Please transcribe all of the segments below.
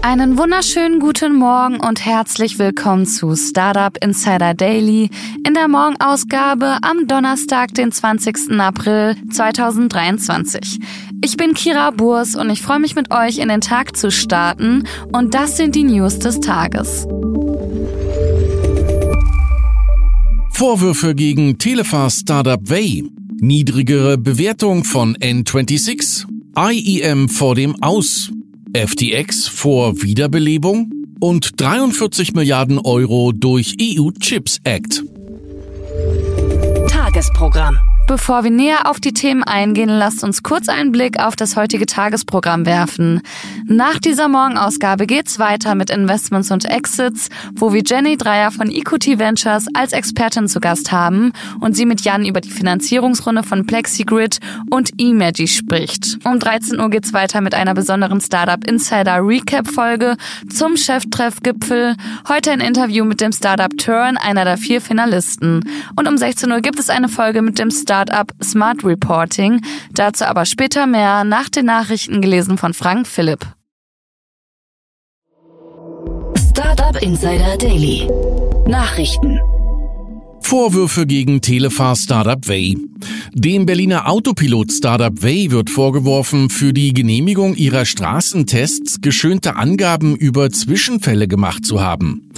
Einen wunderschönen guten Morgen und herzlich willkommen zu Startup Insider Daily in der Morgenausgabe am Donnerstag, den 20. April 2023. Ich bin Kira Burs und ich freue mich mit euch in den Tag zu starten und das sind die News des Tages. Vorwürfe gegen Telefar-Startup Way, niedrigere Bewertung von N26, IEM vor dem Aus, FTX vor Wiederbelebung und 43 Milliarden Euro durch EU Chips Act. Tagesprogramm. Bevor wir näher auf die Themen eingehen, lasst uns kurz einen Blick auf das heutige Tagesprogramm werfen. Nach dieser Morgenausgabe geht's weiter mit Investments und Exits, wo wir Jenny Dreier von EQT Ventures als Expertin zu Gast haben und sie mit Jan über die Finanzierungsrunde von PlexiGrid und eMagi spricht. Um 13 Uhr geht's weiter mit einer besonderen Startup Insider Recap Folge zum Cheftreffgipfel. Heute ein Interview mit dem Startup Turn, einer der vier Finalisten. Und um 16 Uhr gibt es eine Folge mit dem Startup Startup Smart Reporting. Dazu aber später mehr nach den Nachrichten gelesen von Frank Philipp. Startup Insider Daily. Nachrichten. Vorwürfe gegen Telefar Startup Way. Dem Berliner Autopilot Startup Way wird vorgeworfen, für die Genehmigung ihrer Straßentests geschönte Angaben über Zwischenfälle gemacht zu haben.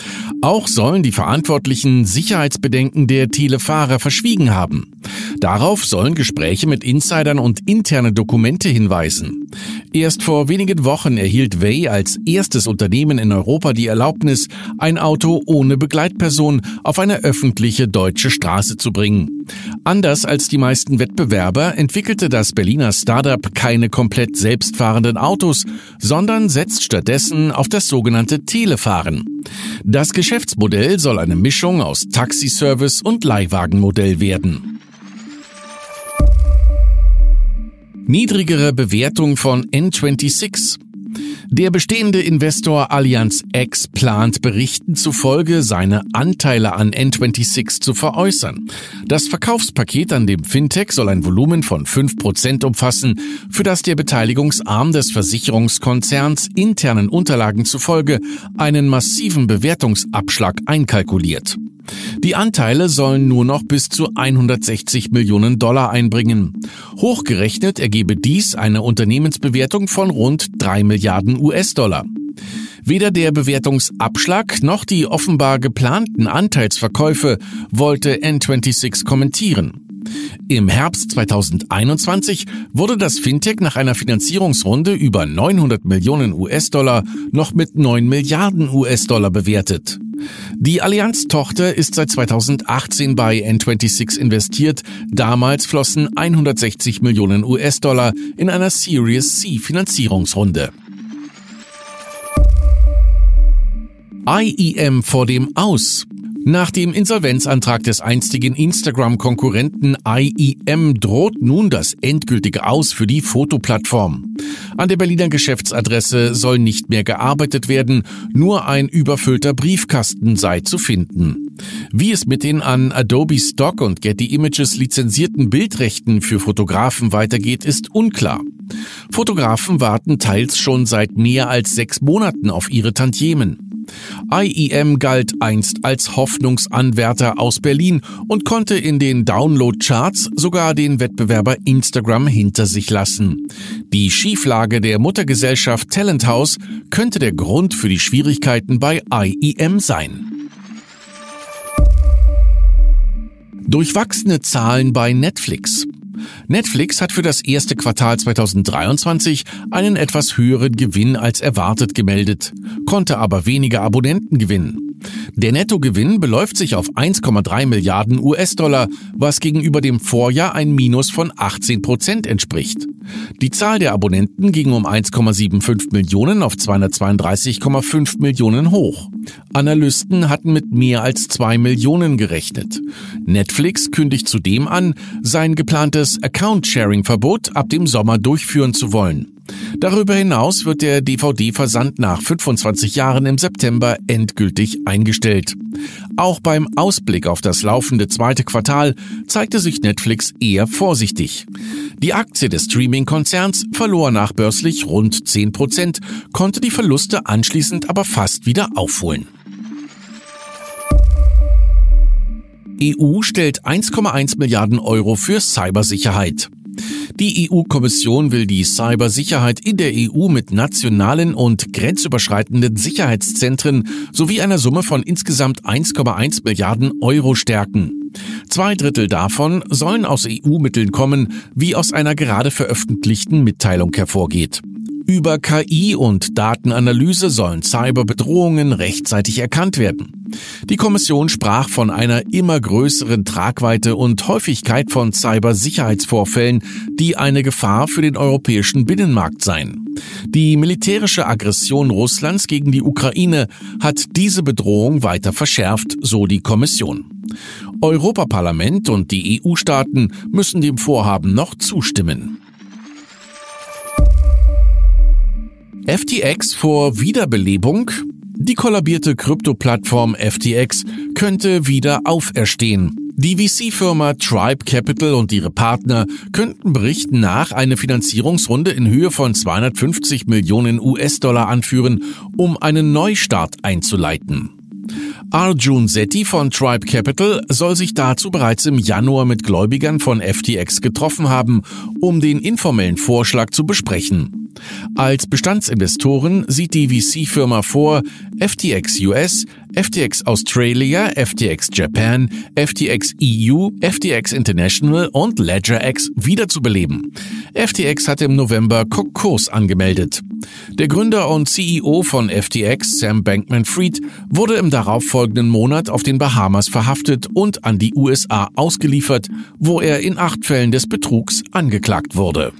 Auch sollen die Verantwortlichen Sicherheitsbedenken der Telefahrer verschwiegen haben. Darauf sollen Gespräche mit Insidern und interne Dokumente hinweisen. Erst vor wenigen Wochen erhielt Way als erstes Unternehmen in Europa die Erlaubnis, ein Auto ohne Begleitperson auf eine öffentliche deutsche Straße zu bringen. Anders als die meisten Wettbewerber entwickelte das Berliner Startup keine komplett selbstfahrenden Autos, sondern setzt stattdessen auf das sogenannte Telefahren. Das Geschäftsmodell soll eine Mischung aus Taxiservice und Leihwagenmodell werden. Niedrigere Bewertung von N26. Der bestehende Investor Allianz X plant Berichten zufolge seine Anteile an N26 zu veräußern. Das Verkaufspaket an dem Fintech soll ein Volumen von 5% umfassen, für das der Beteiligungsarm des Versicherungskonzerns internen Unterlagen zufolge einen massiven Bewertungsabschlag einkalkuliert. Die Anteile sollen nur noch bis zu 160 Millionen Dollar einbringen. Hochgerechnet ergebe dies eine Unternehmensbewertung von rund 3 Milliarden US-Dollar. Weder der Bewertungsabschlag noch die offenbar geplanten Anteilsverkäufe wollte N26 kommentieren. Im Herbst 2021 wurde das Fintech nach einer Finanzierungsrunde über 900 Millionen US-Dollar noch mit 9 Milliarden US-Dollar bewertet. Die Allianz-Tochter ist seit 2018 bei N26 investiert. Damals flossen 160 Millionen US-Dollar in einer Series C Finanzierungsrunde. IEM vor dem Aus. Nach dem Insolvenzantrag des einstigen Instagram-Konkurrenten IEM droht nun das endgültige Aus für die Fotoplattform. An der Berliner Geschäftsadresse soll nicht mehr gearbeitet werden, nur ein überfüllter Briefkasten sei zu finden. Wie es mit den an Adobe Stock und Getty Images lizenzierten Bildrechten für Fotografen weitergeht, ist unklar. Fotografen warten teils schon seit mehr als sechs Monaten auf ihre Tantiemen. IEM galt einst als Hoffnungsanwärter aus Berlin und konnte in den Download-Charts sogar den Wettbewerber Instagram hinter sich lassen. Die Schieflage der Muttergesellschaft Talent House könnte der Grund für die Schwierigkeiten bei IEM sein. Durchwachsene Zahlen bei Netflix. Netflix hat für das erste Quartal 2023 einen etwas höheren Gewinn als erwartet gemeldet, konnte aber weniger Abonnenten gewinnen. Der Nettogewinn beläuft sich auf 1,3 Milliarden US-Dollar, was gegenüber dem Vorjahr ein Minus von 18 Prozent entspricht. Die Zahl der Abonnenten ging um 1,75 Millionen auf 232,5 Millionen hoch. Analysten hatten mit mehr als 2 Millionen gerechnet. Netflix kündigt zudem an, sein geplantes Account-Sharing-Verbot ab dem Sommer durchführen zu wollen. Darüber hinaus wird der DVD-Versand nach 25 Jahren im September endgültig eingestellt. Auch beim Ausblick auf das laufende zweite Quartal zeigte sich Netflix eher vorsichtig. Die Aktie des Streaming-Konzerns verlor nachbörslich rund 10 Prozent, konnte die Verluste anschließend aber fast wieder aufholen. EU stellt 1,1 Milliarden Euro für Cybersicherheit. Die EU-Kommission will die Cybersicherheit in der EU mit nationalen und grenzüberschreitenden Sicherheitszentren sowie einer Summe von insgesamt 1,1 Milliarden Euro stärken. Zwei Drittel davon sollen aus EU-Mitteln kommen, wie aus einer gerade veröffentlichten Mitteilung hervorgeht. Über KI und Datenanalyse sollen Cyberbedrohungen rechtzeitig erkannt werden. Die Kommission sprach von einer immer größeren Tragweite und Häufigkeit von Cybersicherheitsvorfällen, die eine Gefahr für den europäischen Binnenmarkt seien. Die militärische Aggression Russlands gegen die Ukraine hat diese Bedrohung weiter verschärft, so die Kommission. Europaparlament und die EU-Staaten müssen dem Vorhaben noch zustimmen. FTX vor Wiederbelebung? Die kollabierte Krypto-Plattform FTX könnte wieder auferstehen. Die VC-Firma Tribe Capital und ihre Partner könnten Berichten nach eine Finanzierungsrunde in Höhe von 250 Millionen US-Dollar anführen, um einen Neustart einzuleiten. Arjun Sethi von Tribe Capital soll sich dazu bereits im Januar mit Gläubigern von FTX getroffen haben, um den informellen Vorschlag zu besprechen. Als Bestandsinvestoren sieht die VC-Firma vor, FTX US, FTX Australia, FTX Japan, FTX EU, FTX International und LedgerX wiederzubeleben. FTX hat im November Konkurs angemeldet. Der Gründer und CEO von FTX, Sam Bankman-Fried, wurde im darauffolgenden Monat auf den Bahamas verhaftet und an die USA ausgeliefert, wo er in acht Fällen des Betrugs angeklagt wurde.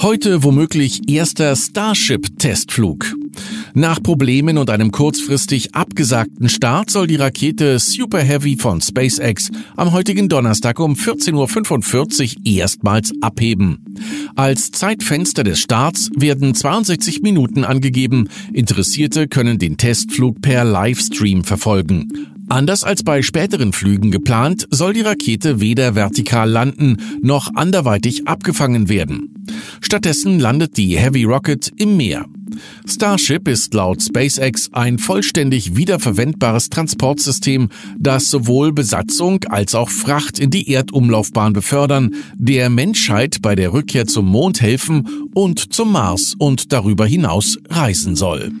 Heute womöglich erster Starship-Testflug. Nach Problemen und einem kurzfristig abgesagten Start soll die Rakete Super Heavy von SpaceX am heutigen Donnerstag um 14.45 Uhr erstmals abheben. Als Zeitfenster des Starts werden 62 Minuten angegeben. Interessierte können den Testflug per Livestream verfolgen. Anders als bei späteren Flügen geplant, soll die Rakete weder vertikal landen noch anderweitig abgefangen werden. Stattdessen landet die Heavy Rocket im Meer. Starship ist laut SpaceX ein vollständig wiederverwendbares Transportsystem, das sowohl Besatzung als auch Fracht in die Erdumlaufbahn befördern, der Menschheit bei der Rückkehr zum Mond helfen und zum Mars und darüber hinaus reisen soll.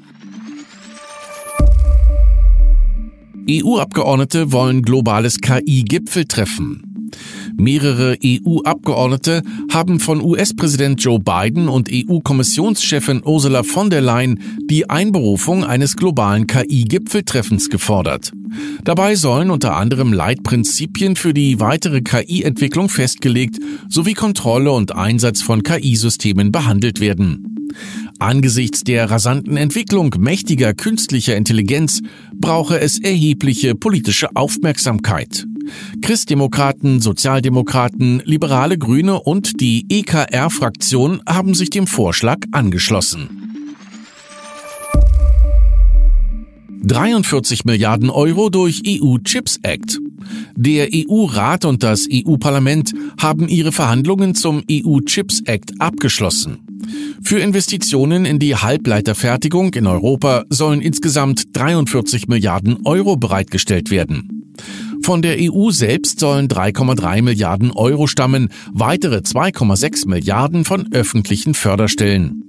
EU-Abgeordnete wollen globales KI-Gipfeltreffen. Mehrere EU-Abgeordnete haben von US-Präsident Joe Biden und EU-Kommissionschefin Ursula von der Leyen die Einberufung eines globalen KI-Gipfeltreffens gefordert. Dabei sollen unter anderem Leitprinzipien für die weitere KI-Entwicklung festgelegt sowie Kontrolle und Einsatz von KI-Systemen behandelt werden. Angesichts der rasanten Entwicklung mächtiger künstlicher Intelligenz brauche es erhebliche politische Aufmerksamkeit. Christdemokraten, Sozialdemokraten, liberale Grüne und die EKR-Fraktion haben sich dem Vorschlag angeschlossen. 43 Milliarden Euro durch EU Chips Act. Der EU-Rat und das EU-Parlament haben ihre Verhandlungen zum EU Chips Act abgeschlossen. Für Investitionen in die Halbleiterfertigung in Europa sollen insgesamt 43 Milliarden Euro bereitgestellt werden. Von der EU selbst sollen 3,3 Milliarden Euro stammen, weitere 2,6 Milliarden von öffentlichen Förderstellen.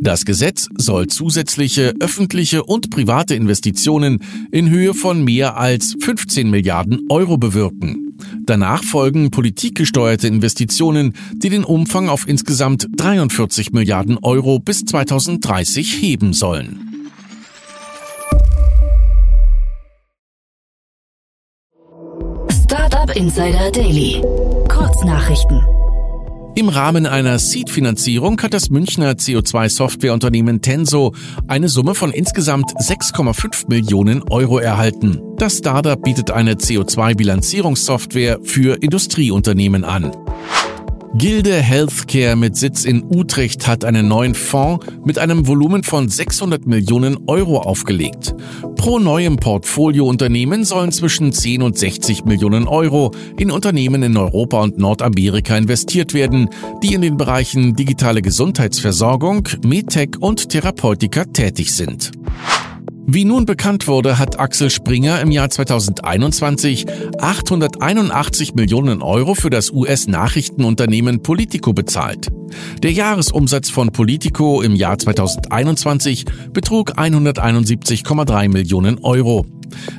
Das Gesetz soll zusätzliche öffentliche und private Investitionen in Höhe von mehr als 15 Milliarden Euro bewirken. Danach folgen politikgesteuerte Investitionen, die den Umfang auf insgesamt 43 Milliarden Euro bis 2030 heben sollen. Startup Insider Daily. Kurznachrichten. Im Rahmen einer Seed-Finanzierung hat das Münchner CO2-Softwareunternehmen Tenso eine Summe von insgesamt 6,5 Millionen Euro erhalten. Das Startup bietet eine CO2-Bilanzierungssoftware für Industrieunternehmen an. Gilde Healthcare mit Sitz in Utrecht hat einen neuen Fonds mit einem Volumen von 600 Millionen Euro aufgelegt. Pro neuem Portfoliounternehmen sollen zwischen 10 und 60 Millionen Euro in Unternehmen in Europa und Nordamerika investiert werden, die in den Bereichen digitale Gesundheitsversorgung, Medtech und Therapeutika tätig sind. Wie nun bekannt wurde, hat Axel Springer im Jahr 2021 881 Millionen Euro für das US-Nachrichtenunternehmen Politico bezahlt. Der Jahresumsatz von Politico im Jahr 2021 betrug 171,3 Millionen Euro.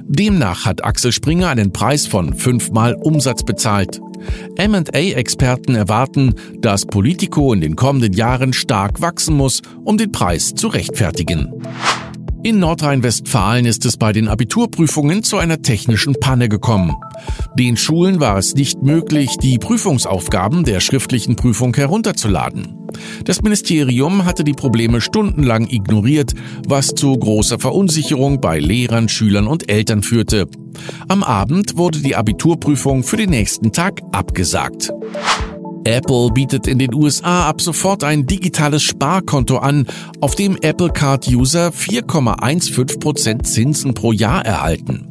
Demnach hat Axel Springer einen Preis von fünfmal Umsatz bezahlt. M&A-Experten erwarten, dass Politico in den kommenden Jahren stark wachsen muss, um den Preis zu rechtfertigen. In Nordrhein-Westfalen ist es bei den Abiturprüfungen zu einer technischen Panne gekommen. Den Schulen war es nicht möglich, die Prüfungsaufgaben der schriftlichen Prüfung herunterzuladen. Das Ministerium hatte die Probleme stundenlang ignoriert, was zu großer Verunsicherung bei Lehrern, Schülern und Eltern führte. Am Abend wurde die Abiturprüfung für den nächsten Tag abgesagt. Apple bietet in den USA ab sofort ein digitales Sparkonto an, auf dem Apple Card User 4,15% Zinsen pro Jahr erhalten.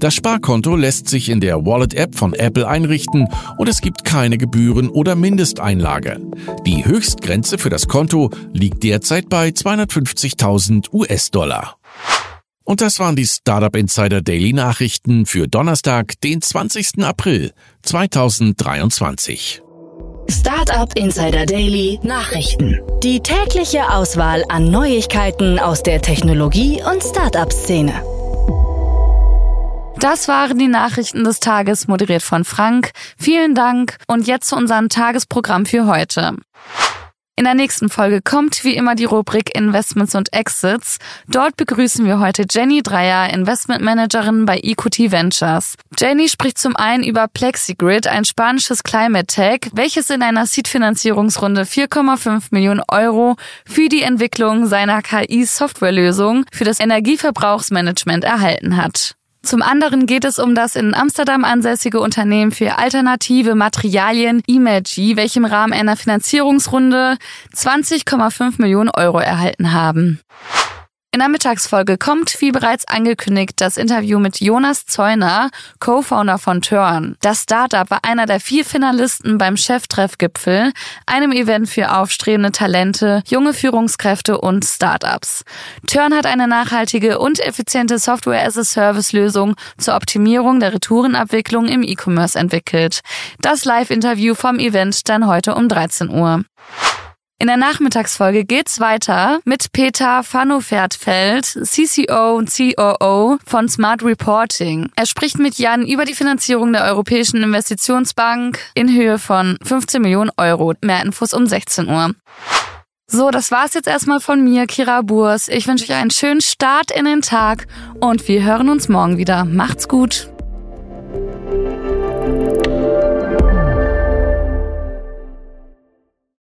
Das Sparkonto lässt sich in der Wallet-App von Apple einrichten und es gibt keine Gebühren oder Mindesteinlage. Die Höchstgrenze für das Konto liegt derzeit bei 250.000 US-Dollar. Und das waren die Startup Insider Daily Nachrichten für Donnerstag, den 20. April 2023. Startup Insider Daily Nachrichten. Die tägliche Auswahl an Neuigkeiten aus der Technologie- und Startup-Szene. Das waren die Nachrichten des Tages, moderiert von Frank. Vielen Dank und jetzt zu unserem Tagesprogramm für heute. In der nächsten Folge kommt wie immer die Rubrik Investments und Exits. Dort begrüßen wir heute Jenny Dreier, Investmentmanagerin bei EQT Ventures. Jenny spricht zum einen über Plexigrid, ein spanisches Climate Tech, welches in einer Seed-Finanzierungsrunde 4,5 Millionen Euro für die Entwicklung seiner KI-Softwarelösung für das Energieverbrauchsmanagement erhalten hat. Zum anderen geht es um das in Amsterdam ansässige Unternehmen für alternative Materialien Imagy, welche im Rahmen einer Finanzierungsrunde 20,5 Millionen Euro erhalten haben. In der Mittagsfolge kommt, wie bereits angekündigt, das Interview mit Jonas Zeuner, Co-Founder von Turn. Das Startup war einer der vier Finalisten beim Cheftreffgipfel, einem Event für aufstrebende Talente, junge Führungskräfte und Startups. Turn hat eine nachhaltige und effiziente Software-as-a-Service-Lösung zur Optimierung der Retourenabwicklung im E-Commerce entwickelt. Das Live-Interview vom Event dann heute um 13 Uhr. In der Nachmittagsfolge geht's weiter mit Peter Fanofertfeld, CCO und COO von Smart Reporting. Er spricht mit Jan über die Finanzierung der Europäischen Investitionsbank in Höhe von 15 Millionen Euro. Mehr Infos um 16 Uhr. So, das war's jetzt erstmal von mir, Kira Burs. Ich wünsche euch einen schönen Start in den Tag und wir hören uns morgen wieder. Macht's gut.